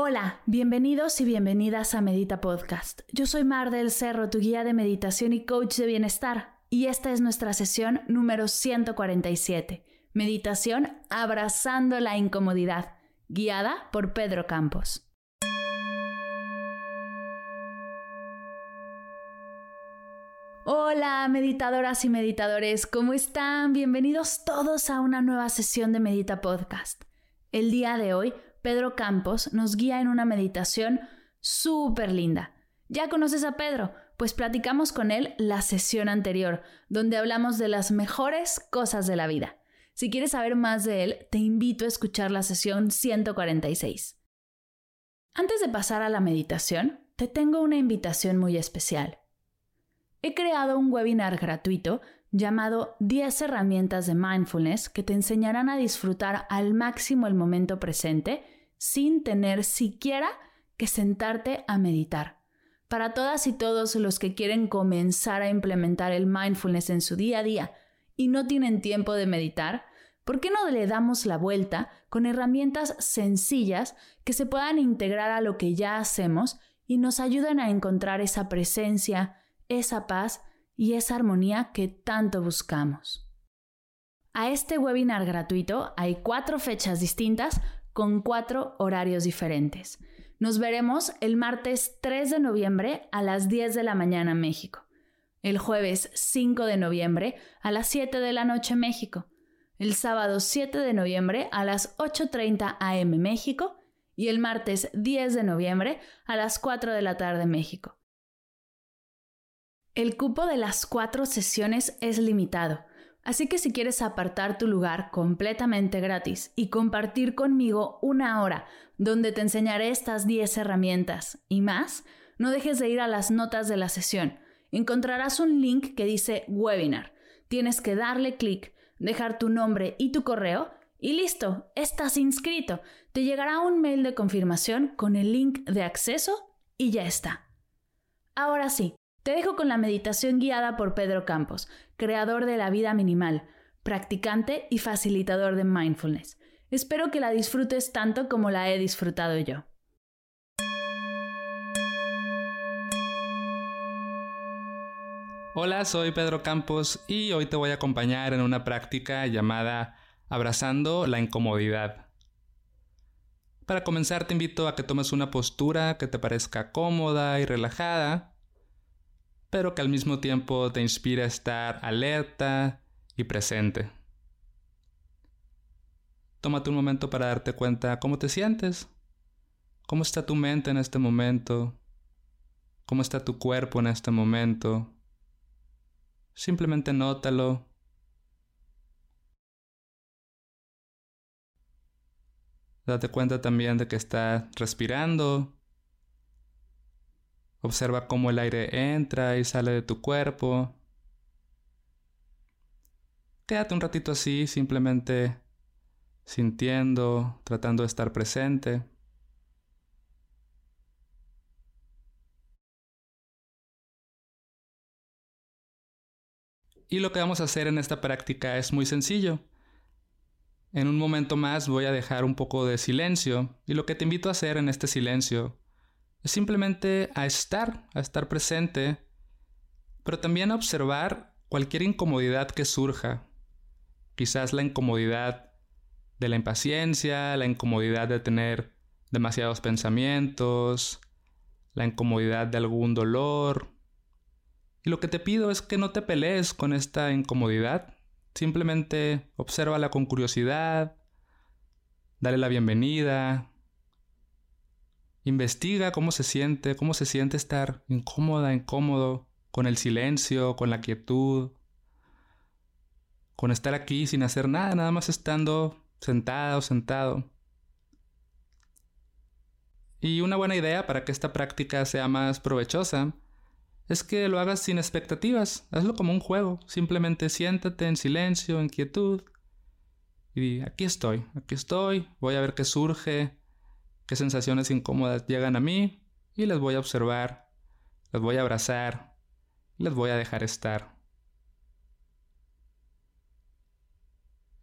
Hola, bienvenidos y bienvenidas a Medita Podcast. Yo soy Mar del Cerro, tu guía de meditación y coach de bienestar, y esta es nuestra sesión número 147, Meditación Abrazando la Incomodidad, guiada por Pedro Campos. Hola, meditadoras y meditadores, ¿cómo están? Bienvenidos todos a una nueva sesión de Medita Podcast. El día de hoy Pedro Campos nos guía en una meditación súper linda. ¿Ya conoces a Pedro? Pues platicamos con él la sesión anterior, donde hablamos de las mejores cosas de la vida. Si quieres saber más de él, te invito a escuchar la sesión 146. Antes de pasar a la meditación, te tengo una invitación muy especial. He creado un webinar gratuito llamado 10 herramientas de mindfulness que te enseñarán a disfrutar al máximo el momento presente sin tener siquiera que sentarte a meditar. Para todas y todos los que quieren comenzar a implementar el mindfulness en su día a día y no tienen tiempo de meditar, ¿por qué no le damos la vuelta con herramientas sencillas que se puedan integrar a lo que ya hacemos y nos ayuden a encontrar esa presencia, esa paz y esa armonía que tanto buscamos? A este webinar gratuito hay cuatro fechas distintas con cuatro horarios diferentes. Nos veremos el martes 3 de noviembre a las 10 de la mañana México, el jueves 5 de noviembre a las 7 de la noche México, el sábado 7 de noviembre a las 8.30 am México y el martes 10 de noviembre a las 4 de la tarde México. El cupo de las cuatro sesiones es limitado Así que si quieres apartar tu lugar completamente gratis y compartir conmigo una hora donde te enseñaré estas 10 herramientas y más, no dejes de ir a las notas de la sesión. Encontrarás un link que dice webinar. Tienes que darle clic, dejar tu nombre y tu correo y listo, estás inscrito. Te llegará un mail de confirmación con el link de acceso y ya está. Ahora sí, te dejo con la meditación guiada por Pedro Campos, creador de la vida minimal, practicante y facilitador de mindfulness. Espero que la disfrutes tanto como la he disfrutado yo. Hola, soy Pedro Campos y hoy te voy a acompañar en una práctica llamada Abrazando la incomodidad. Para comenzar te invito a que tomes una postura que te parezca cómoda y relajada pero que al mismo tiempo te inspira a estar alerta y presente. Tómate un momento para darte cuenta cómo te sientes, cómo está tu mente en este momento, cómo está tu cuerpo en este momento. Simplemente nótalo. Date cuenta también de que estás respirando Observa cómo el aire entra y sale de tu cuerpo. Quédate un ratito así, simplemente sintiendo, tratando de estar presente. Y lo que vamos a hacer en esta práctica es muy sencillo. En un momento más voy a dejar un poco de silencio y lo que te invito a hacer en este silencio es simplemente a estar, a estar presente, pero también a observar cualquier incomodidad que surja. Quizás la incomodidad de la impaciencia, la incomodidad de tener demasiados pensamientos, la incomodidad de algún dolor. Y lo que te pido es que no te pelees con esta incomodidad. Simplemente obsérvala con curiosidad, dale la bienvenida, Investiga cómo se siente, cómo se siente estar incómoda, incómodo, con el silencio, con la quietud, con estar aquí sin hacer nada, nada más estando sentada o sentado. Y una buena idea para que esta práctica sea más provechosa es que lo hagas sin expectativas, hazlo como un juego, simplemente siéntate en silencio, en quietud y aquí estoy, aquí estoy, voy a ver qué surge, qué sensaciones incómodas llegan a mí y las voy a observar, las voy a abrazar, las voy a dejar estar.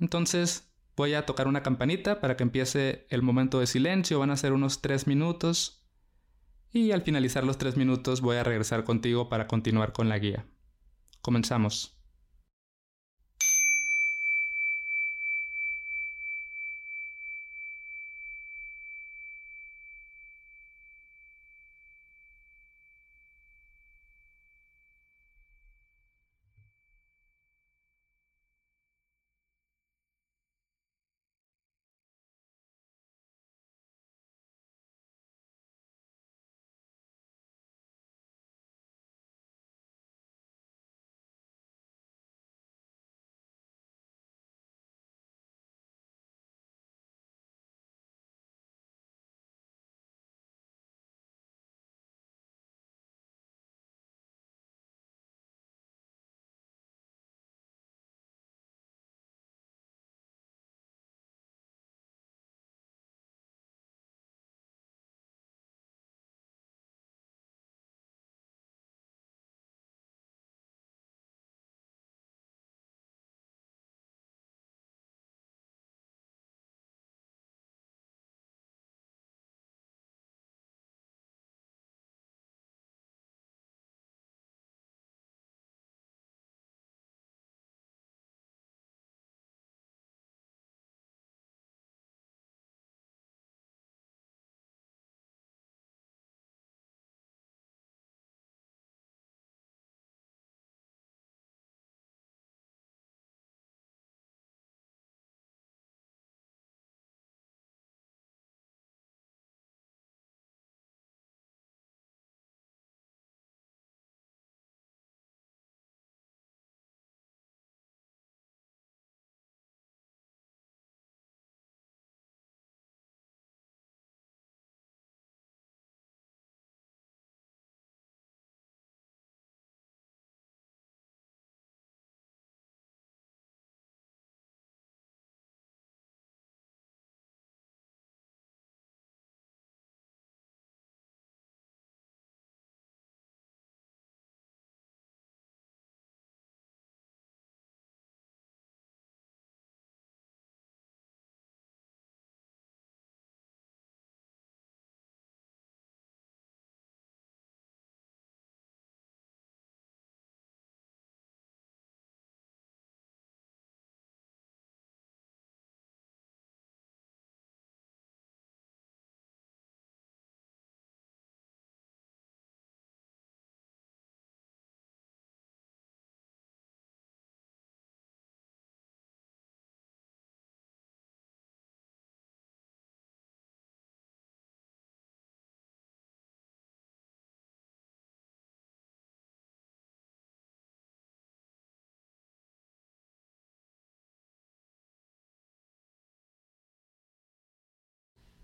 Entonces voy a tocar una campanita para que empiece el momento de silencio, van a ser unos tres minutos y al finalizar los tres minutos voy a regresar contigo para continuar con la guía. Comenzamos.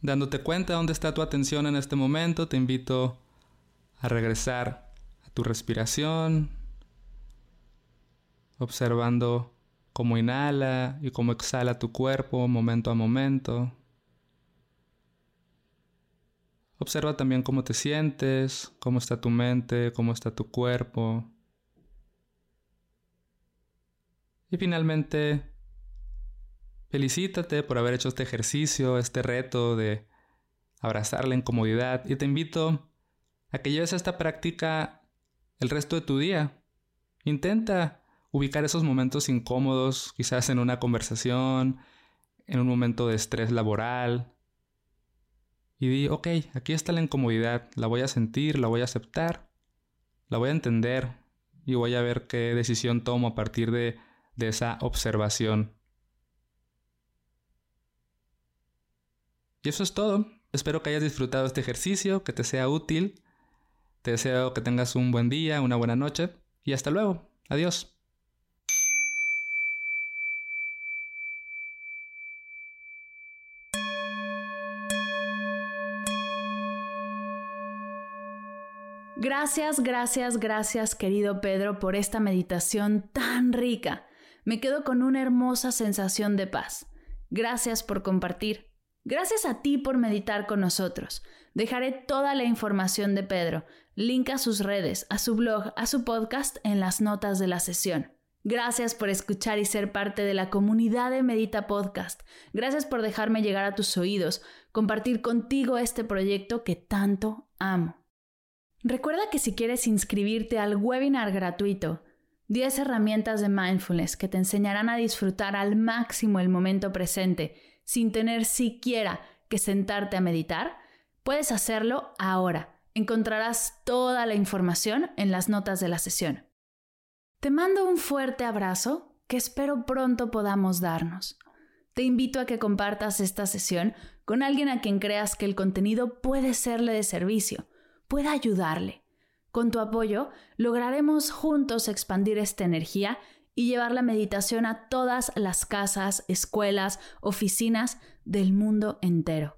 Dándote cuenta dónde está tu atención en este momento, te invito a regresar a tu respiración, observando cómo inhala y cómo exhala tu cuerpo momento a momento. Observa también cómo te sientes, cómo está tu mente, cómo está tu cuerpo. Y finalmente, Felicítate por haber hecho este ejercicio, este reto de abrazar la incomodidad y te invito a que lleves esta práctica el resto de tu día. Intenta ubicar esos momentos incómodos, quizás en una conversación, en un momento de estrés laboral. Y di, ok, aquí está la incomodidad, la voy a sentir, la voy a aceptar, la voy a entender y voy a ver qué decisión tomo a partir de, de esa observación. Y eso es todo. Espero que hayas disfrutado este ejercicio, que te sea útil. Te deseo que tengas un buen día, una buena noche y hasta luego. Adiós. Gracias, gracias, gracias querido Pedro por esta meditación tan rica. Me quedo con una hermosa sensación de paz. Gracias por compartir. Gracias a ti por meditar con nosotros. Dejaré toda la información de Pedro, link a sus redes, a su blog, a su podcast en las notas de la sesión. Gracias por escuchar y ser parte de la comunidad de Medita Podcast. Gracias por dejarme llegar a tus oídos, compartir contigo este proyecto que tanto amo. Recuerda que si quieres inscribirte al webinar gratuito, 10 herramientas de mindfulness que te enseñarán a disfrutar al máximo el momento presente sin tener siquiera que sentarte a meditar, puedes hacerlo ahora. Encontrarás toda la información en las notas de la sesión. Te mando un fuerte abrazo que espero pronto podamos darnos. Te invito a que compartas esta sesión con alguien a quien creas que el contenido puede serle de servicio pueda ayudarle. Con tu apoyo lograremos juntos expandir esta energía y llevar la meditación a todas las casas, escuelas, oficinas del mundo entero.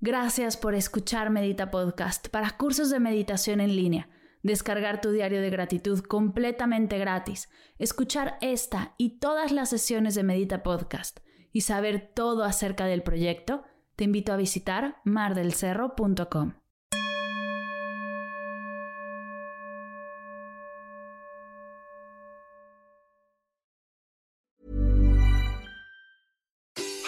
Gracias por escuchar Medita Podcast para cursos de meditación en línea, descargar tu diario de gratitud completamente gratis, escuchar esta y todas las sesiones de Medita Podcast y saber todo acerca del proyecto, te invito a visitar mardelcerro.com.